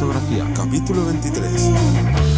fotografía, capítulo 23.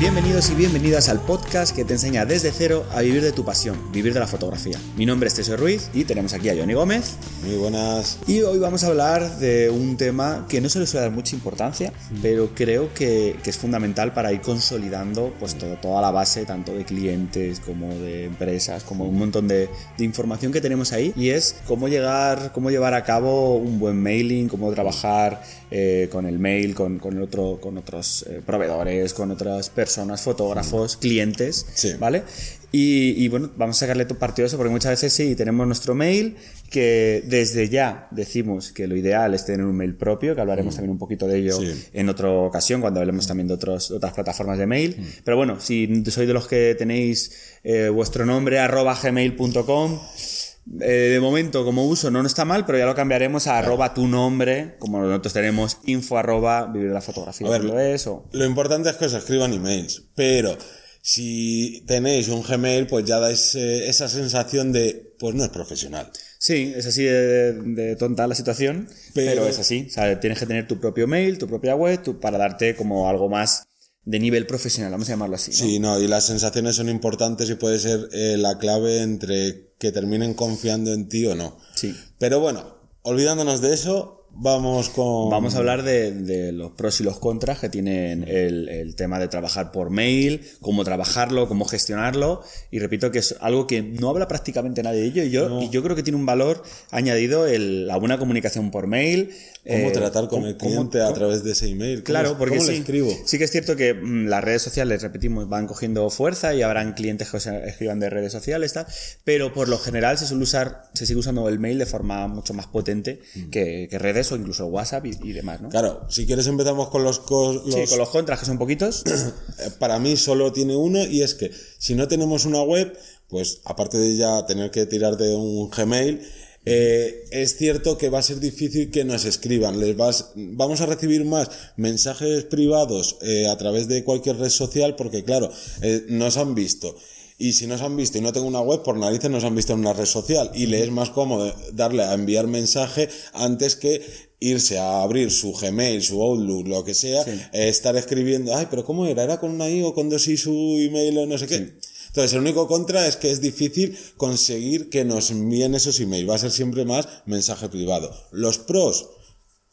Bienvenidos y bienvenidas al podcast que te enseña desde cero a vivir de tu pasión, vivir de la fotografía. Mi nombre es Teseo Ruiz y tenemos aquí a Johnny Gómez. Muy buenas. Y hoy vamos a hablar de un tema que no se le suele dar mucha importancia, pero creo que, que es fundamental para ir consolidando pues, todo, toda la base, tanto de clientes como de empresas, como un montón de, de información que tenemos ahí. Y es cómo llegar, cómo llevar a cabo un buen mailing, cómo trabajar eh, con el mail, con, con, otro, con otros eh, proveedores, con otras personas, fotógrafos, clientes, Sí. ¿vale? Y, y, bueno, vamos a sacarle tu partido de eso, porque muchas veces sí, tenemos nuestro mail, que desde ya decimos que lo ideal es tener un mail propio, que hablaremos también un poquito de ello Sí. en otra ocasión, cuando hablemos también de otros, otras plataformas de mail. Pero bueno, si sois de los que tenéis eh, vuestro nombre arroba gmail.com, eh, de momento, como uso, no, no está mal, pero ya lo cambiaremos a arroba tu nombre, como nosotros tenemos info arroba vivir la fotografía. A ver, lo es, o... Lo importante es que os escriban emails, pero si tenéis un Gmail, pues ya dais eh, esa sensación de, pues no es profesional. Sí, es así de, de tonta la situación, pero, Pero- es así. O sea, tienes que tener tu propio mail, tu propia web, tu- para darte como algo más de nivel profesional, vamos a llamarlo así. ¿no? Sí, no, y las sensaciones son importantes y puede ser eh, la clave entre que terminen confiando en ti o no. Sí. Pero bueno, olvidándonos de eso, vamos con... Vamos a hablar de, de los pros y los contras que tienen el, el tema de trabajar por mail, cómo trabajarlo, cómo gestionarlo. Y repito que es algo que no habla prácticamente nadie de ello. Y yo, y yo creo que tiene un valor añadido el, la buena comunicación por mail. cómo eh, tratar con el cómo- cliente a través de ese email. ¿Cómo- Claro, porque ¿Cómo sí, le escribo? sí que es cierto que mm, las redes sociales, repetimos, van cogiendo fuerza y habrán clientes que os escriban de redes sociales, tal, pero por lo general se suele usar, se sigue usando el mail de forma mucho más potente que, que redes o incluso WhatsApp y, y demás, ¿no? Claro, si quieres empezamos con los... cos- Sí, con los contras que son poquitos. Para mí solo tiene uno y es que si no tenemos una web, pues aparte de ya tener que tirar de un Gmail, eh, es cierto que va a ser difícil que nos escriban. Les vas, vamos a recibir más mensajes privados eh, a través de cualquier red social porque claro, eh, nos han visto. Y si nos han visto y no tengo una web, por narices nos han visto en una red social. Y le es más cómodo darle a enviar mensaje antes que irse a abrir su Gmail, su Outlook, lo que sea, eh, estar escribiendo, ay, pero ¿cómo era? ¿Era con una I o con dos I su email o no sé qué? Entonces, el único contra es que es difícil conseguir que nos envíen esos emails. Va a ser siempre más mensaje privado. Los pros,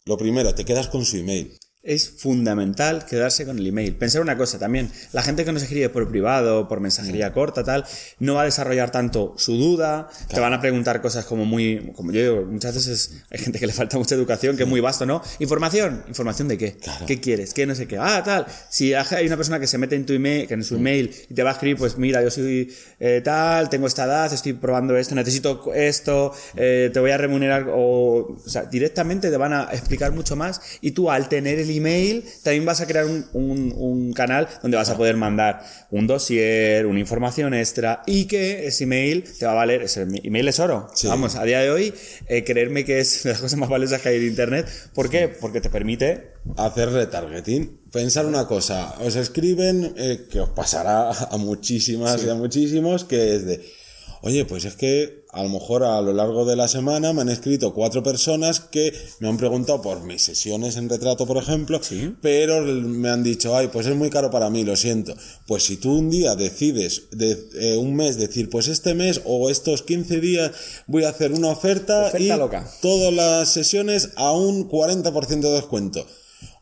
lo primero, te quedas con su email. Es fundamental quedarse con el email. Pensar una cosa también, la gente que nos escribe por privado, por mensajería corta, tal, no va a desarrollar tanto su duda, te van a preguntar cosas como muy, como yo digo, muchas veces hay gente que le falta mucha educación, que es muy vasto, ¿no? Información, ¿información de qué? ¿Qué quieres? ¿Qué no sé qué? Ah, tal, si hay una persona que se mete en tu email, que en su email y te va a escribir, pues mira, yo soy eh, tal, tengo esta edad, estoy probando esto, necesito esto, eh, te voy a remunerar, o, o sea, directamente te van a explicar mucho más y tú al tener el email también vas a crear un, un- un canal donde vas a poder mandar un dossier, una información extra y que ese email te va a valer, ese email es oro. Sí. Vamos, a día de hoy, eh, creerme que es de las cosas más valiosas que hay en Internet. ¿Por qué? Porque te permite Hacer retargeting. Pensar una cosa, os escriben, eh, que os pasará a muchísimas y a muchísimos, que es de, oye, pues es que a lo mejor a lo largo de la semana me han escrito cuatro personas que me han preguntado por mis sesiones en retrato, por ejemplo, pero me han dicho, ay, pues es muy caro para mí, lo siento. Pues si tú un día decides, de, eh, un mes, decir, pues este mes o estos 15 días voy a hacer una oferta, Oferta y loca. todas las sesiones a un 40% de descuento.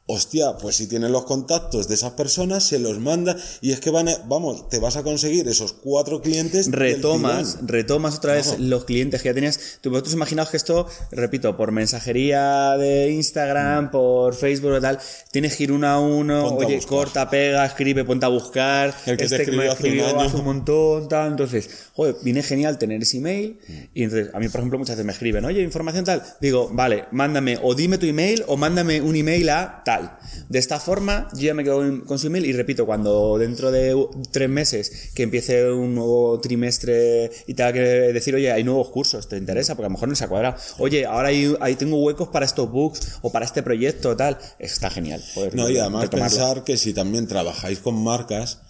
Hostia, pues si tienes los contactos de esas personas, se los manda y es que van a, vamos, te vas a conseguir esos cuatro clientes. retomas, retomas otra vez los clientes que ya tenías. Tú, vosotros imaginaos que esto, repito, por mensajería de Instagram, por Facebook o tal, tienes que ir uno a uno. Ponte oye, corta, pega, escribe, ponte a buscar. este El que te me escribió hace un año. hace un montón, tal. Entonces, joder, viene genial tener ese email. Y entonces, a mí, por ejemplo, muchas veces me escriben, oye, información tal. Digo, vale, mándame o dime tu email o mándame un email a tal. De esta forma, yo ya me quedo con su email y repito, cuando dentro de tres meses que empiece un nuevo trimestre y tenga que decir, oye, hay nuevos cursos, ¿te interesa? Porque a lo mejor no se ha cuadrado. Oye, ahora ahí tengo huecos para estos books o para este proyecto, tal. Está genial. poder No, y además retomarlo. pensar que si también trabajáis con marcas,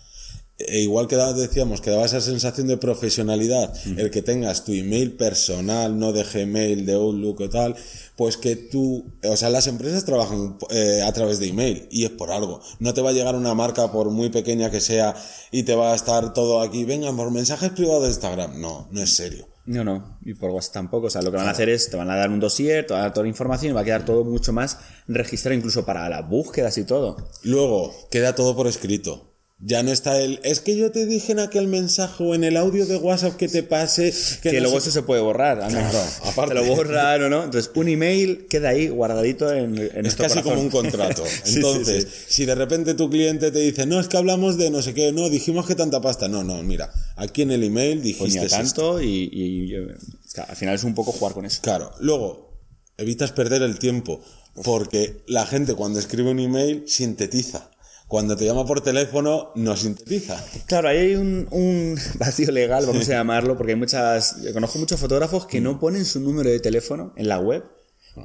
e igual que decíamos que daba esa sensación de profesionalidad, el que tengas tu email personal, no de Gmail, de Outlook o tal, pues que tú, o sea, las empresas trabajan eh, a través de email y es por algo. No te va a llegar una marca por muy pequeña que sea y te va a estar todo aquí, vengan por mensajes privados de Instagram. No, no es serio. No, no, y por WhatsApp tampoco. O sea, lo que van a hacer es, te van a dar un dossier, te van a dar toda la información y va a quedar todo mucho más registrado, incluso para las búsquedas y todo. Luego, queda todo por escrito. Ya no está el. Es que yo te dije en aquel mensaje o en el audio de WhatsApp que te pase. Que, Que, no luego eso se puede borrar. no. Claro, aparte. Te lo borran o no. Entonces, un email queda ahí guardadito en, en Es casi como un contrato. Sí, sí, Entonces, sí. si de repente tu cliente te dice, no, es que hablamos de no sé qué, no, dijimos que tanta pasta. No, no, mira, aquí en el email dijiste Ponía tanto y, y, al final es un poco jugar con eso. Claro, luego, evitas perder el tiempo, porque la gente cuando escribe un email sintetiza. Cuando te llama por teléfono, no sintetiza. Claro, ahí hay un, un vacío legal, vamos a llamarlo, porque hay muchas. Conozco muchos fotógrafos que no ponen su número de teléfono en la web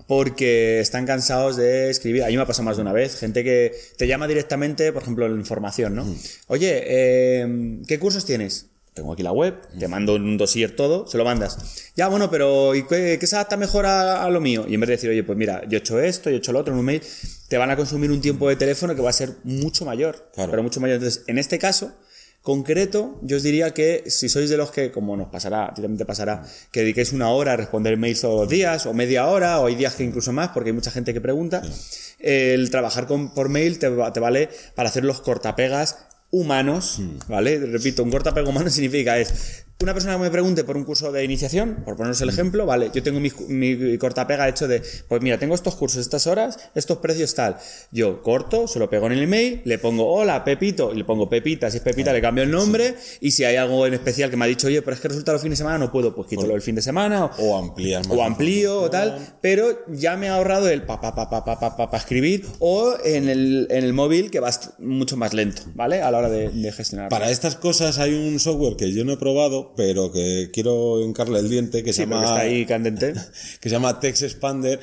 porque están cansados de escribir. A mí me ha pasado más de una vez. Gente que te llama directamente, por ejemplo, en información, ¿no? Oye, eh, ¿qué cursos tienes? Tengo aquí la web, te mando un dossier todo, se lo mandas. Ya, bueno, pero ¿y qué, qué se adapta mejor a, a lo mío? Y en vez de decir, oye, pues mira, yo he hecho esto, yo he hecho lo otro en un mail, te van a consumir un tiempo de teléfono que va a ser mucho mayor. Claro. Pero mucho mayor. Entonces, en este caso, concreto, yo os diría que si sois de los que, como nos pasará, a ti también te pasará, que dediquéis una hora a responder mails todos los días, o media hora, o hay días que incluso más, porque hay mucha gente que pregunta, el trabajar con, por mail te, te vale para hacer los cortapegas humanos, ¿vale? Repito, un cortapega humano significa es una persona que me pregunte por un curso de iniciación, por poneros el ejemplo, vale, yo tengo mi, mi cortapega hecho de, pues mira, tengo estos cursos, estas horas, estos precios tal. Yo corto, se lo pego en el email, le pongo hola Pepito, y le pongo Pepita, si es Pepita le cambio el nombre, y si hay algo en especial que me ha dicho, oye, pero es que resulta los fines de semana no puedo, pues quítalo el fin de semana, o, O amplías más o amplío o tal, pero ya me ha ahorrado el pa pa pa pa pa pa pa, pa escribir o en el, en el móvil que va est- mucho más lento, ¿vale? A la hora de, de gestionar. Para estas cosas hay un software que yo no he probado, pero que quiero hincarle el diente, que sí, se llama está ahí candente. que se llama Text Expander,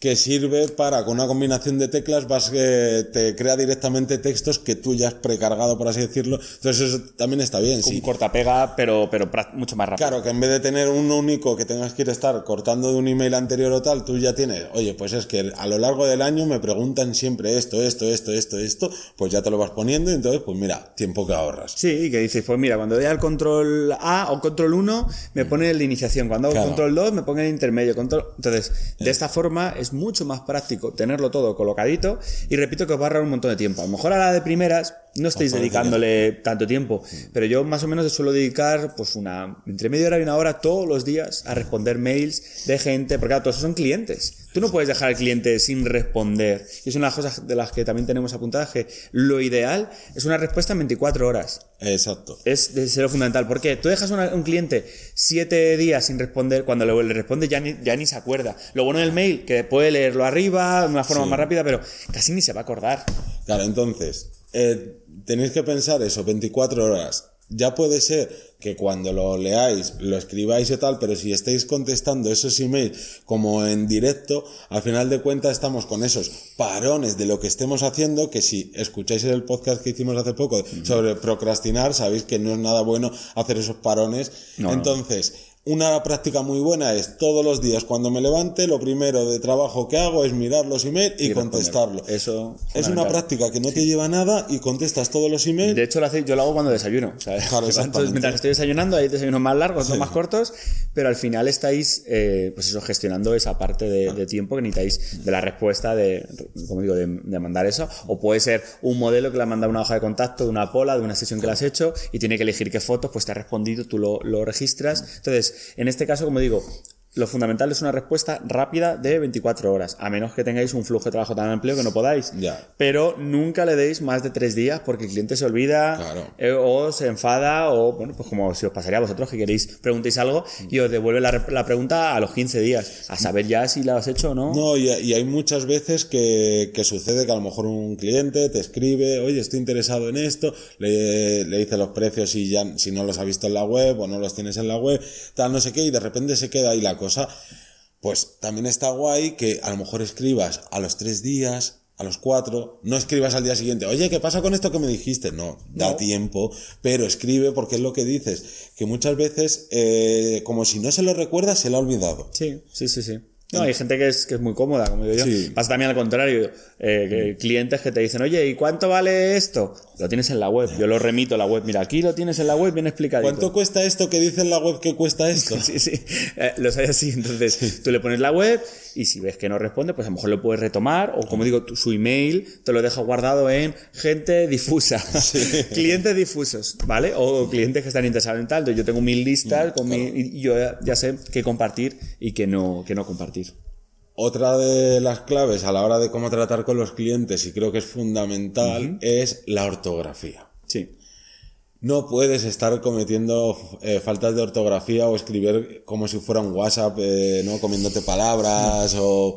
que sirve para con una combinación de teclas vas eh, te crea directamente textos que tú ya has precargado, por así decirlo. Entonces eso también está bien, Un sí. cortapega, pero, pero mucho más rápido. Claro, que en vez de tener un único que tengas que ir a estar cortando de un email anterior o tal, tú ya tienes, oye, pues es que a lo largo del año me preguntan siempre esto, esto, esto, esto, esto, pues ya te lo vas poniendo y entonces, pues mira, tiempo que ahorras. Sí, y que dices, pues mira, cuando doy al control A o control 1, me pone el de iniciación. Cuando hago Claro. control 2, me pone el intermedio. Control... Entonces, de esta forma es mucho más práctico tenerlo todo colocadito y repito que os va a ahorrar un montón de tiempo. A lo mejor a la de primeras no estáis dedicándole tanto tiempo, pero yo más o menos suelo dedicar pues una entre media hora y una hora todos los días a responder mails de gente, porque claro, todos son clientes. Tú no puedes dejar al cliente sin responder. Y es una de las cosas de las que también tenemos apuntadas que lo ideal es una respuesta en 24 horas. Exacto. Es de ser lo fundamental. porque Tú dejas a un cliente siete días sin responder, cuando le, le responde ya ni, ya ni se acuerda. Lo bueno del mail, que puede leerlo arriba de una forma Sí. más rápida, pero casi ni se va a acordar. Claro, entonces, eh, tenéis que pensar eso, 24 horas. Ya puede ser que cuando lo leáis, lo escribáis y tal, pero si estáis contestando esos emails como en directo, al final de cuentas estamos con esos parones de lo que estemos haciendo, que si escucháis el podcast que hicimos hace poco sobre procrastinar, sabéis que no es nada bueno hacer esos parones. No, no. Una práctica muy buena es todos los días cuando me levante, lo primero de trabajo que hago es mirar los emails y, contestarlo. Eso, Es una práctica que no te lleva nada y contestas todos los emails. De hecho, lo hace- yo lo hago cuando desayuno. Claro, entonces, mientras estoy desayunando, hay desayunos más largos, otros más cortos, pero al final estáis, eh, pues eso, gestionando esa parte de, de tiempo que necesitáis de la respuesta, de, como digo, de, de mandar eso. O puede ser un modelo que le ha mandado una hoja de contacto de una pola, de una sesión que le has hecho, y tiene que elegir qué fotos, pues te ha respondido, tú lo, lo registras. Entonces, en este caso, como digo, lo fundamental es una respuesta rápida de 24 horas, a menos que tengáis un flujo de trabajo tan amplio que no podáis. Ya. Pero nunca le deis más de tres días porque el cliente se olvida Claro. eh, o se enfada o, bueno, pues como si os pasaría a vosotros que queréis, preguntéis algo y os devuelve la, re- la pregunta a los 15 días, a saber ya si la has hecho o no. No, y, y hay muchas veces que, que sucede que a lo mejor un cliente te escribe, oye, estoy interesado en esto, le, le dice los precios y ya, si no los ha visto en la web o no los tienes en la web, tal, no sé qué, y de repente se queda ahí la cosa. Pues también está guay que a lo mejor escribas a los tres días, a los cuatro, no escribas al día siguiente, oye, ¿qué pasa con esto que me dijiste? No, da No. tiempo, pero escribe porque es lo que dices, que muchas veces, eh, como si no se lo recuerda, se lo ha olvidado. Sí, sí, sí, sí. No, hay gente que es, que es muy cómoda, como digo yo. Sí. Pasa también al contrario. eh, que clientes que te dicen, oye, ¿y cuánto vale esto? Lo tienes en la web. Yo lo remito a la web. Mira, aquí lo tienes en la web bien explicadito. ¿Cuánto cuesta esto que dice en la web que cuesta esto? Sí, sí. Eh, los hay así. Entonces, tú le pones la web y si ves que no responde, pues a lo mejor lo puedes retomar. O como digo, tu- su email te lo deja guardado en gente difusa. clientes difusos, ¿vale? O clientes que están interesados en tal. Yo tengo mil listas con mi, y yo ya, ya sé qué compartir y qué no, qué no compartir. Otra de las claves a la hora de cómo tratar con los clientes, y creo que es fundamental, es la ortografía. Sí. No puedes estar cometiendo eh, faltas de ortografía o escribir como si fuera un WhatsApp, eh, ¿no? Comiéndote palabras o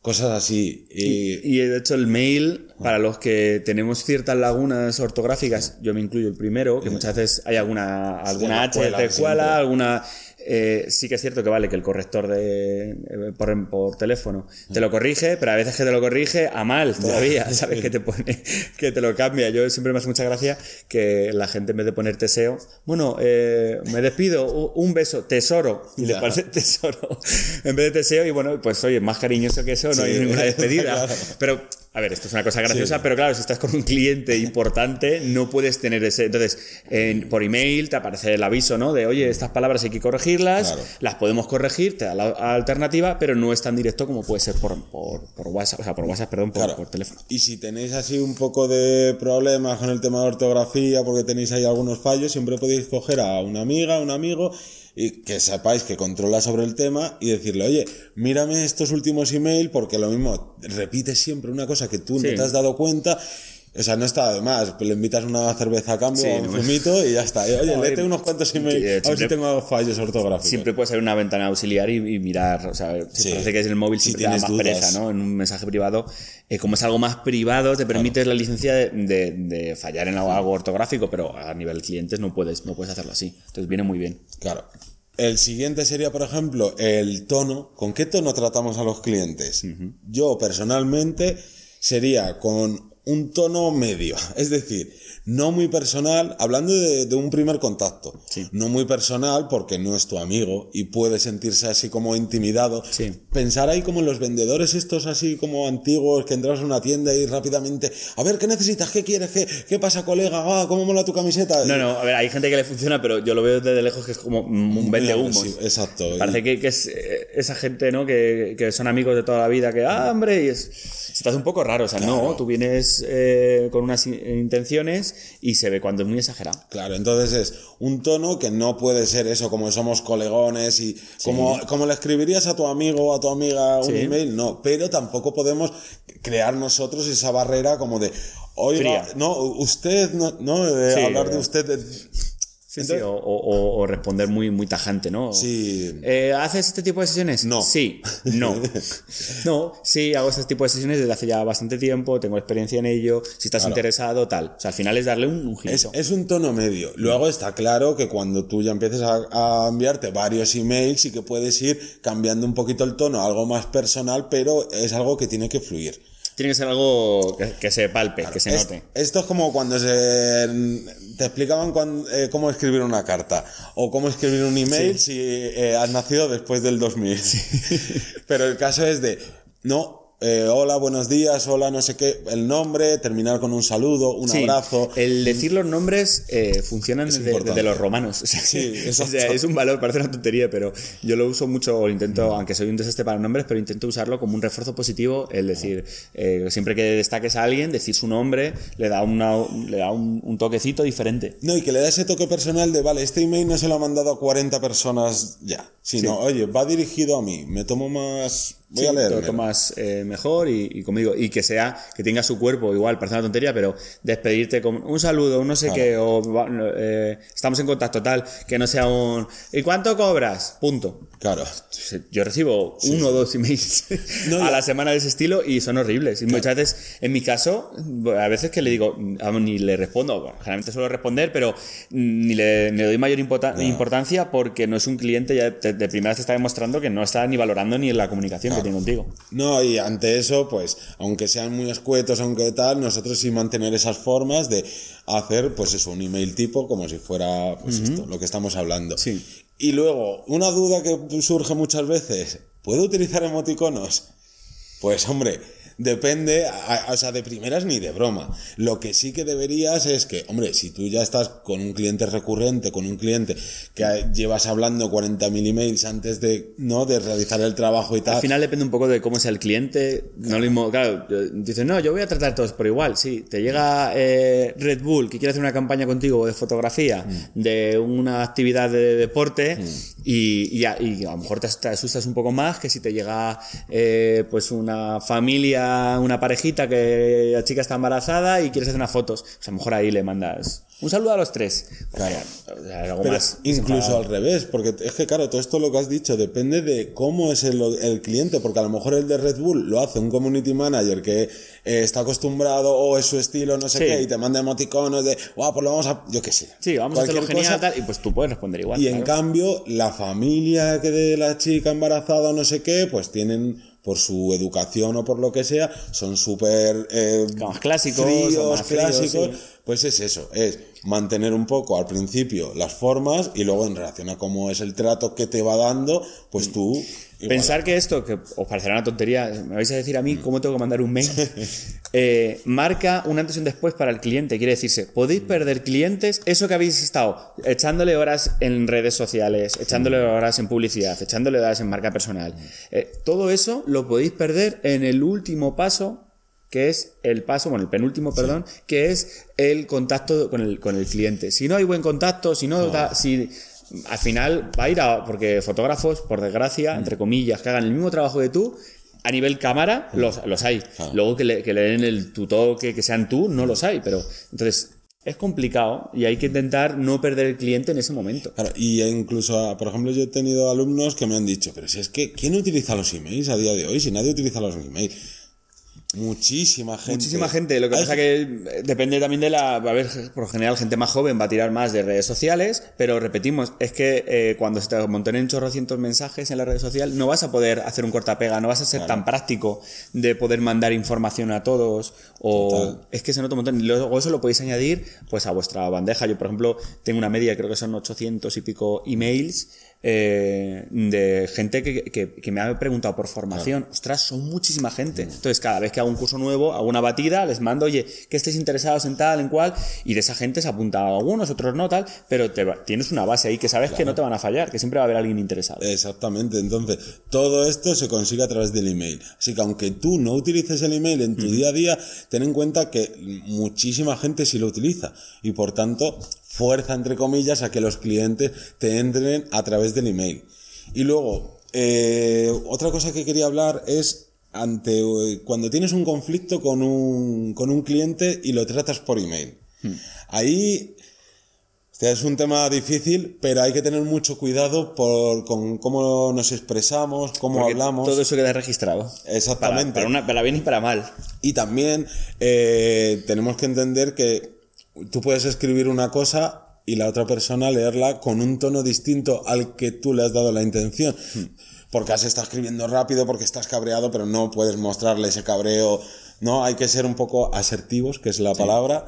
cosas así. Y, Y de hecho el mail, para los que tenemos ciertas lagunas ortográficas, yo me incluyo el primero, que muchas veces hay alguna, alguna H de cuela, alguna... eh, sí que es cierto que vale que el corrector de, eh, por, por teléfono te lo corrige, pero a veces que te lo corrige a mal todavía, ¿sabes? Que te pone, que te lo cambia. Yo siempre me hace mucha gracia que la gente en vez de poner teseo, bueno, eh, me despido, un beso, tesoro, y le parece tesoro en vez de teseo, y bueno, pues oye, más cariñoso que eso, no Sí. hay ninguna despedida. Claro. Pero, a ver, esto es una cosa graciosa, Sí. pero claro, si estás con un cliente importante, no puedes tener ese. Entonces, en- por email te aparece el aviso, ¿no? De, oye, estas palabras hay que corregirlas, Claro. las podemos corregir, te da la alternativa, pero no es tan directo como puede ser por, por, por WhatsApp, o sea, por WhatsApp, perdón, por, Claro. por teléfono. Y si tenéis así un poco de problemas con el tema de ortografía, porque tenéis ahí algunos fallos, siempre podéis coger a una amiga, un amigo, y que sepáis que controla sobre el tema y decirle, oye, mírame estos últimos emails, porque lo mismo, repites siempre una cosa que tú Sí. no te has dado cuenta. O sea, no está de más, le invitas una cerveza a cambio Sí, un no. zumito y ya está. Y, Oye, léete y- unos cuantos que, emails, a ver si tengo fallos ortográficos. Siempre puede ser una ventana auxiliar y, y mirar, o sea, si Sí. parece que es el móvil Si siempre te da tienes más dudas. pereza, ¿no? En un mensaje privado, eh, como es algo más privado, te permites la licencia de, de- de fallar en algo, algo ortográfico, pero a nivel clientes no puedes, no puedes hacerlo así. Entonces viene muy bien. Claro. El siguiente sería, por ejemplo, el tono. ¿Con qué tono tratamos a los clientes? Yo personalmente sería con un tono medio, es decir, no muy personal, hablando de, de un primer contacto. Sí. No muy personal porque no es tu amigo y puede sentirse así como intimidado. Sí. Pensar ahí como en los vendedores estos así como antiguos que entras a una tienda y rápidamente, a ver, ¿qué necesitas? ¿Qué quieres? ¿Qué, qué pasa, colega? Ah, ¿Cómo mola tu camiseta? No, no, a ver, hay gente que le funciona, pero yo lo veo desde lejos que es como un vende humos. Sí, exacto. Parece Y- que, que es eh, esa gente, ¿no? Que, que son amigos de toda la vida, que, ah, hombre, y es. Hace un poco raro, o sea, no, tú vienes eh, con unas in- intenciones y se ve cuando es muy exagerado. Claro, entonces es un tono que no puede ser eso, como somos colegones y como, como le escribirías a tu amigo o a tu amiga un Sí. email, no, pero tampoco podemos crear nosotros esa barrera como de, oiga, Fría. no, usted, no, no de Sí, hablar de eh. usted. de- Sí, Entonces- sí, o, o- o responder muy, muy tajante, ¿no? Sí. Eh, ¿Haces este tipo de sesiones? No. Sí, no. no, sí, hago este tipo de sesiones desde hace ya bastante tiempo, tengo experiencia en ello, si estás Claro. interesado, tal. O sea, al final es darle un, un Es, girito. es un tono medio. Luego está claro que cuando tú ya empieces a, a enviarte varios emails y que puedes ir cambiando un poquito el tono, algo más personal, pero es algo que tiene que fluir. Tiene que ser algo que, que se palpe, que se Es- note. esto es como cuando se, te explicaban cuán- eh, cómo escribir una carta o cómo escribir un email si eh, has nacido después del 2000. Pero el caso es de, no, eh, hola, buenos días, hola, no sé qué, el nombre, terminar con un saludo, un Sí, abrazo. El decir los nombres eh, funcionan desde, los romanos. O sea, Sí, o sea, exacto. es un valor, parece una tontería, pero yo lo uso mucho, o intento, aunque soy un desastre para nombres, pero intento usarlo como un refuerzo positivo. Es decir, eh, siempre que destaques a alguien, decir su nombre le da, una, le da un, un toquecito diferente. No, y que le da ese toque personal de, vale, este email no se lo ha mandado a 40 personas ya, sino, oye, va dirigido a mí, me tomo más, voy Sí, a Lo leer. tomas eh, mejor y, digo, y que sea, que tenga su cuerpo igual, parece una tontería, pero despedirte con un saludo, un no sé Claro. qué, o eh, estamos en contacto tal, que no sea un ¿y cuánto cobras? Punto. Claro. Yo recibo uno o dos emails No, a la semana de ese estilo y son horribles. Y muchas veces, en mi caso, a veces que le digo, ni le respondo, bueno, generalmente suelo responder, pero ni le, ni le doy mayor importancia porque no es un cliente, ya de, de primera te está demostrando que no está ni valorando ni en la comunicación, que tienen contigo. No, y ante eso, pues, aunque sean muy escuetos, aunque tal, nosotros sí mantener esas formas de hacer, pues eso, un email tipo, como si fuera, pues esto, lo que estamos hablando. Sí. Y luego, una duda que surge muchas veces, ¿puedo utilizar emoticonos? Pues hombre, depende, a- a- o sea, de primeras ni de broma. Lo que sí que deberías es que, hombre, si tú ya estás con un cliente recurrente, con un cliente que llevas hablando 40.000 emails antes de, ¿no? De realizar el trabajo y tal. Al final depende un poco de cómo sea el cliente. No lo mismo, claro, dices, no, yo voy a tratar todos por igual. Sí, te llega eh, Red Bull que quiere hacer una campaña contigo de fotografía, Mm. de una actividad de deporte, y, y a, y a lo mejor te, te asustas un poco más que si te llega eh, pues una familia, una parejita que la chica está embarazada y quieres hacer unas fotos. Pues a lo mejor ahí le mandas un saludo a los tres. Claro. O sea, algo Pero más. incluso al revés, porque es que claro, todo esto lo que has dicho depende de cómo es el, el cliente, porque a lo mejor el de Red Bull lo hace un community manager que eh, está acostumbrado o es su estilo, no sé Sí. qué, y te manda emoticonos de, guau, pues lo vamos a, yo qué sé. Sí, vamos a hacerlo genial cosa. tal, y pues tú puedes responder igual. Y en cambio, la familia que de la chica embarazada o no sé qué, pues tienen, por su educación o por lo que sea, son súper eh, clásicos, fríos, más fríos, clásicos. sí. Pues es eso, es mantener un poco al principio las formas y luego en relación a cómo es el trato que te va dando, pues tú... igual. Pensar que esto, que os parecerá una tontería, me vais a decir a Mm. mí cómo tengo que mandar un mail, eh, marca un antes y un después para el cliente. Quiere decirse, podéis perder clientes, eso que habéis estado echándole horas en redes sociales, echándole Mm. horas en publicidad, echándole horas en marca personal. Eh, todo eso lo podéis perder en el último paso que es el paso, bueno, el penúltimo, perdón, que es el contacto con el, con el cliente. Si no hay buen contacto, si no, da- si al final va a ir a, porque fotógrafos, por desgracia, entre comillas, que hagan el mismo trabajo que tú, a nivel cámara, los, los hay. Claro. Luego que le, que le den el tutor, que, que sean tú, no los hay, pero entonces es complicado y hay que intentar no perder el cliente en ese momento. Claro, y incluso, ah, por ejemplo, yo he tenido alumnos que me han dicho, pero si es que, ¿quién utiliza los emails a día de hoy? Si nadie utiliza los emails. Muchísima gente. Muchísima gente, lo que Hay pasa que depende también de la. Va a haber, por general, gente más joven va a tirar más de redes sociales, pero repetimos, es que eh, cuando se te montonen chorrocientos mensajes en la red social, no vas a poder hacer un cortapega, no vas a ser tan práctico de poder mandar información a todos, o Total. es que se nota un montón. Y luego eso lo podéis añadir pues a vuestra bandeja. Yo, por ejemplo, tengo una media, creo que son 800 y pico emails. Eh, de gente que, que- que me ha preguntado por formación. Ostras, son muchísima gente. Entonces, cada vez que hago un curso nuevo, hago una batida, les mando, oye, que estéis interesados en tal, en cual, y de esa gente se apunta a algunos, otros no, tal, pero te va- tienes una base ahí que sabes que no te van a fallar, que siempre va a haber alguien interesado. Exactamente, entonces todo esto se consigue a través del email. Así que aunque tú no utilices el email en tu día a día, ten en cuenta que muchísima gente sí lo utiliza y por tanto fuerza entre comillas a que los clientes te entren a través del email. Y luego, eh, otra cosa que quería hablar es ante eh, cuando tienes un conflicto con un, con un cliente y lo tratas por email. Ahí Hostia, es un tema difícil, pero hay que tener mucho cuidado por, con cómo nos expresamos, cómo Porque hablamos. Todo eso queda registrado. Exactamente. Para, para, una- para bien y para mal. Y también eh, tenemos que entender que tú puedes escribir una cosa y la otra persona leerla con un tono distinto al que tú le has dado la intención. Porque has estado escribiendo rápido, porque estás cabreado, pero no puedes mostrarle ese cabreo. No, hay que ser un poco asertivos, que es la palabra,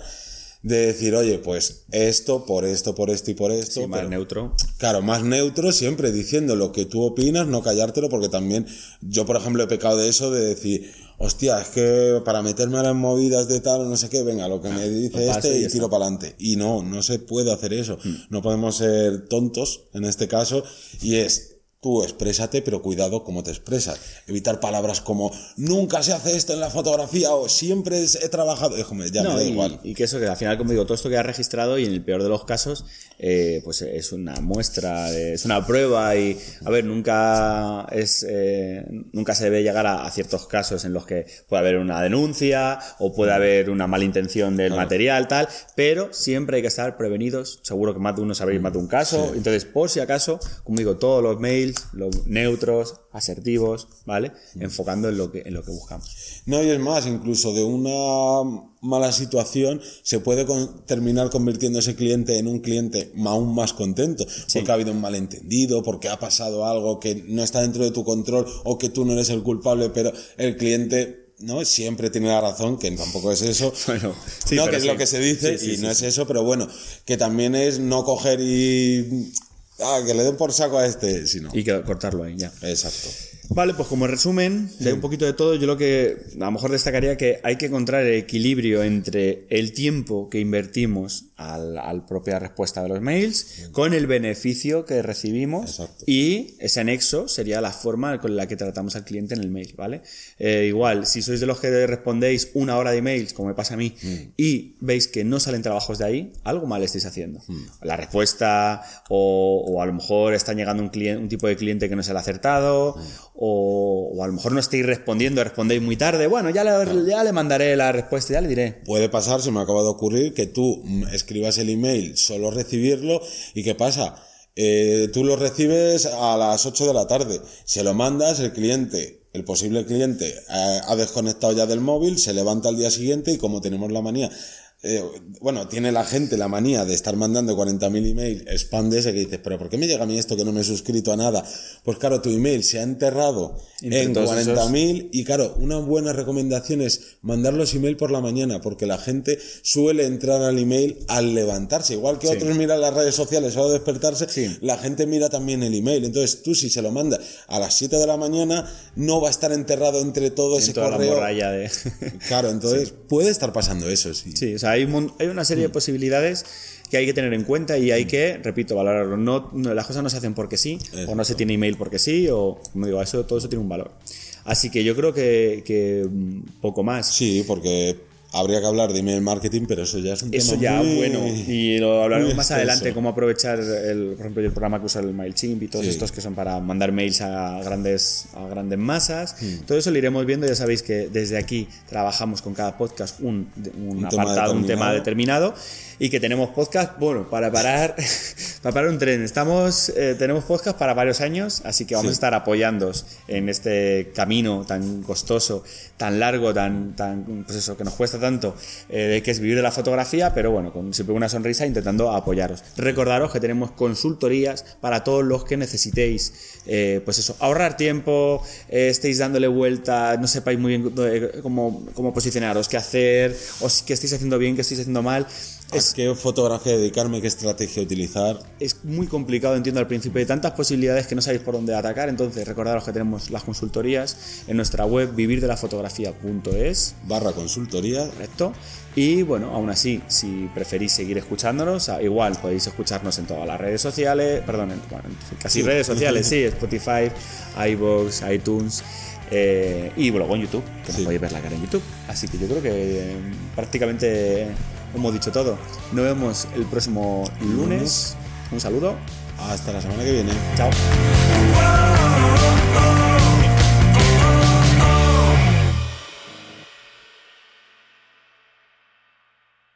de decir, oye, pues esto, por esto, por esto y por esto. Sí, más neutro. Claro, más neutro, siempre diciendo lo que tú opinas, no callártelo, porque también yo, por ejemplo, he pecado de eso, de decir, hostia, es que para meterme a las movidas de tal o no sé qué, venga, lo que me dice lo paso este y tiro para adelante. Y no, no se puede hacer eso. No podemos ser tontos en este caso, y es. Tú exprésate, pero cuidado cómo te expresas. Evitar palabras como nunca se hace esto en la fotografía o siempre he trabajado. Déjame, ya No, me da y, igual. y que eso, que al final, como digo, todo esto queda registrado y en el peor de los casos, eh, pues es una muestra, es una prueba y, a ver, nunca es, eh, nunca se debe llegar a, a ciertos casos en los que puede haber una denuncia o puede haber una mala intención del material, tal, pero siempre hay que estar prevenidos. Seguro que más de uno sabréis más de un caso. Entonces, por si acaso, como digo, todos los mails, lo- neutros, asertivos, ¿vale? Enfocando en lo que, en lo que buscamos. No, y es más, incluso de una mala situación se puede con- terminar convirtiendo ese cliente en un cliente aún más contento, porque ha habido un malentendido, porque ha pasado algo que no está dentro de tu control o que tú no eres el culpable, pero el cliente no siempre tiene la razón, que tampoco es eso. Bueno, sí, no, que es sí. lo que se dice Sí, y no es eso, pero bueno, que también es no coger y ah, que le den por saco a este, sino. Y que cortarlo ahí, ya. Exacto. Vale, pues como resumen de un poquito de todo, yo lo que a lo mejor destacaría que hay que encontrar el equilibrio entre el tiempo que invertimos al, al propia respuesta de los mails con el beneficio que recibimos Exacto. y ese anexo sería la forma con la que tratamos al cliente en el mail, ¿vale? Eh, igual, si sois de los que respondéis una hora de emails, como me pasa a mí, y veis que no salen trabajos de ahí, algo mal estáis haciendo. La respuesta, o, o a lo mejor están llegando un, cliente, un tipo de cliente que no es el acertado, o, o a lo mejor no estáis respondiendo, respondéis muy tarde. Bueno, ya le, ya le mandaré la respuesta, ya le diré. Puede pasar, se me acaba de ocurrir, que tú escribas el email, solo recibirlo, y ¿qué pasa? Eh, tú lo recibes a las 8 de la tarde, se lo mandas, el cliente, el posible cliente, eh, ha desconectado ya del móvil, se levanta al día siguiente y como tenemos la manía, eh, bueno, tiene la gente la manía de estar mandando 40.000 emails spam de ese que dices, pero ¿por qué me llega a mí esto que no me he suscrito a nada? Pues claro, tu email se ha enterrado en todos esos. 40.000 y claro, una buena recomendación es mandar los email por la mañana, porque la gente suele entrar al email al levantarse. Igual que otros miran las redes sociales al despertarse, Sí. la gente mira también el email. Entonces tú si se lo mandas a las 7 de la mañana, no va a estar enterrado entre todo En ese toda correo. de... Claro, entonces puede estar pasando eso, sí. Sí, o sea, hay, un hay una serie de posibilidades que hay que tener en cuenta y hay que, repito, valorarlo. No, no- las cosas no se hacen porque sí, o no se tiene email porque sí, o como digo, eso, todo eso tiene un valor. Así que yo creo que, que, mm, poco más. Sí, porque habría que hablar de email marketing, pero eso ya es un Eso tema ya, muy- bueno, y lo hablaremos más adelante, cómo aprovechar, el, por ejemplo, el programa que usa el MailChimp y todos Sí. estos que son para mandar mails a grandes, a grandes masas. Hmm. Todo eso lo iremos viendo, ya sabéis que desde aquí trabajamos con cada podcast un, un Un tema apartado, un tema determinado. y que tenemos podcast, bueno, para parar, para parar un tren. Estamos, eh, tenemos podcast para varios años, así que vamos a estar apoyándoos en este camino tan costoso, tan largo, tan, tan pues eso, que nos cuesta tanto, eh, de que es vivir de la fotografía, pero bueno, con siempre una sonrisa intentando apoyaros. Recordaros que tenemos consultorías para todos los que necesitéis, eh, pues eso, ahorrar tiempo, eh, estéis dándole vuelta, no sepáis muy bien eh, cómo, cómo posicionaros, qué hacer, o qué estáis haciendo bien, qué estáis haciendo mal. ¿A qué fotografía dedicarme? ¿Qué estrategia utilizar? es muy complicado, entiendo al principio, hay tantas posibilidades que no sabéis por dónde atacar, entonces recordaros que tenemos las consultorías en nuestra web vivirdelafotografía.es, Barra consultoría. correcto. Y bueno, aún así, si preferís seguir escuchándonos, ah, igual podéis escucharnos en todas las redes sociales, perdón, en, bueno, en casi Sí. redes sociales, sí, Spotify, iVoox, iTunes. eh, y luego en YouTube, que nos Sí. podéis ver la cara en YouTube. Así que yo creo que eh, prácticamente hemos dicho todo. Nos vemos el próximo lunes. Un saludo. Hasta la semana que viene. Chao.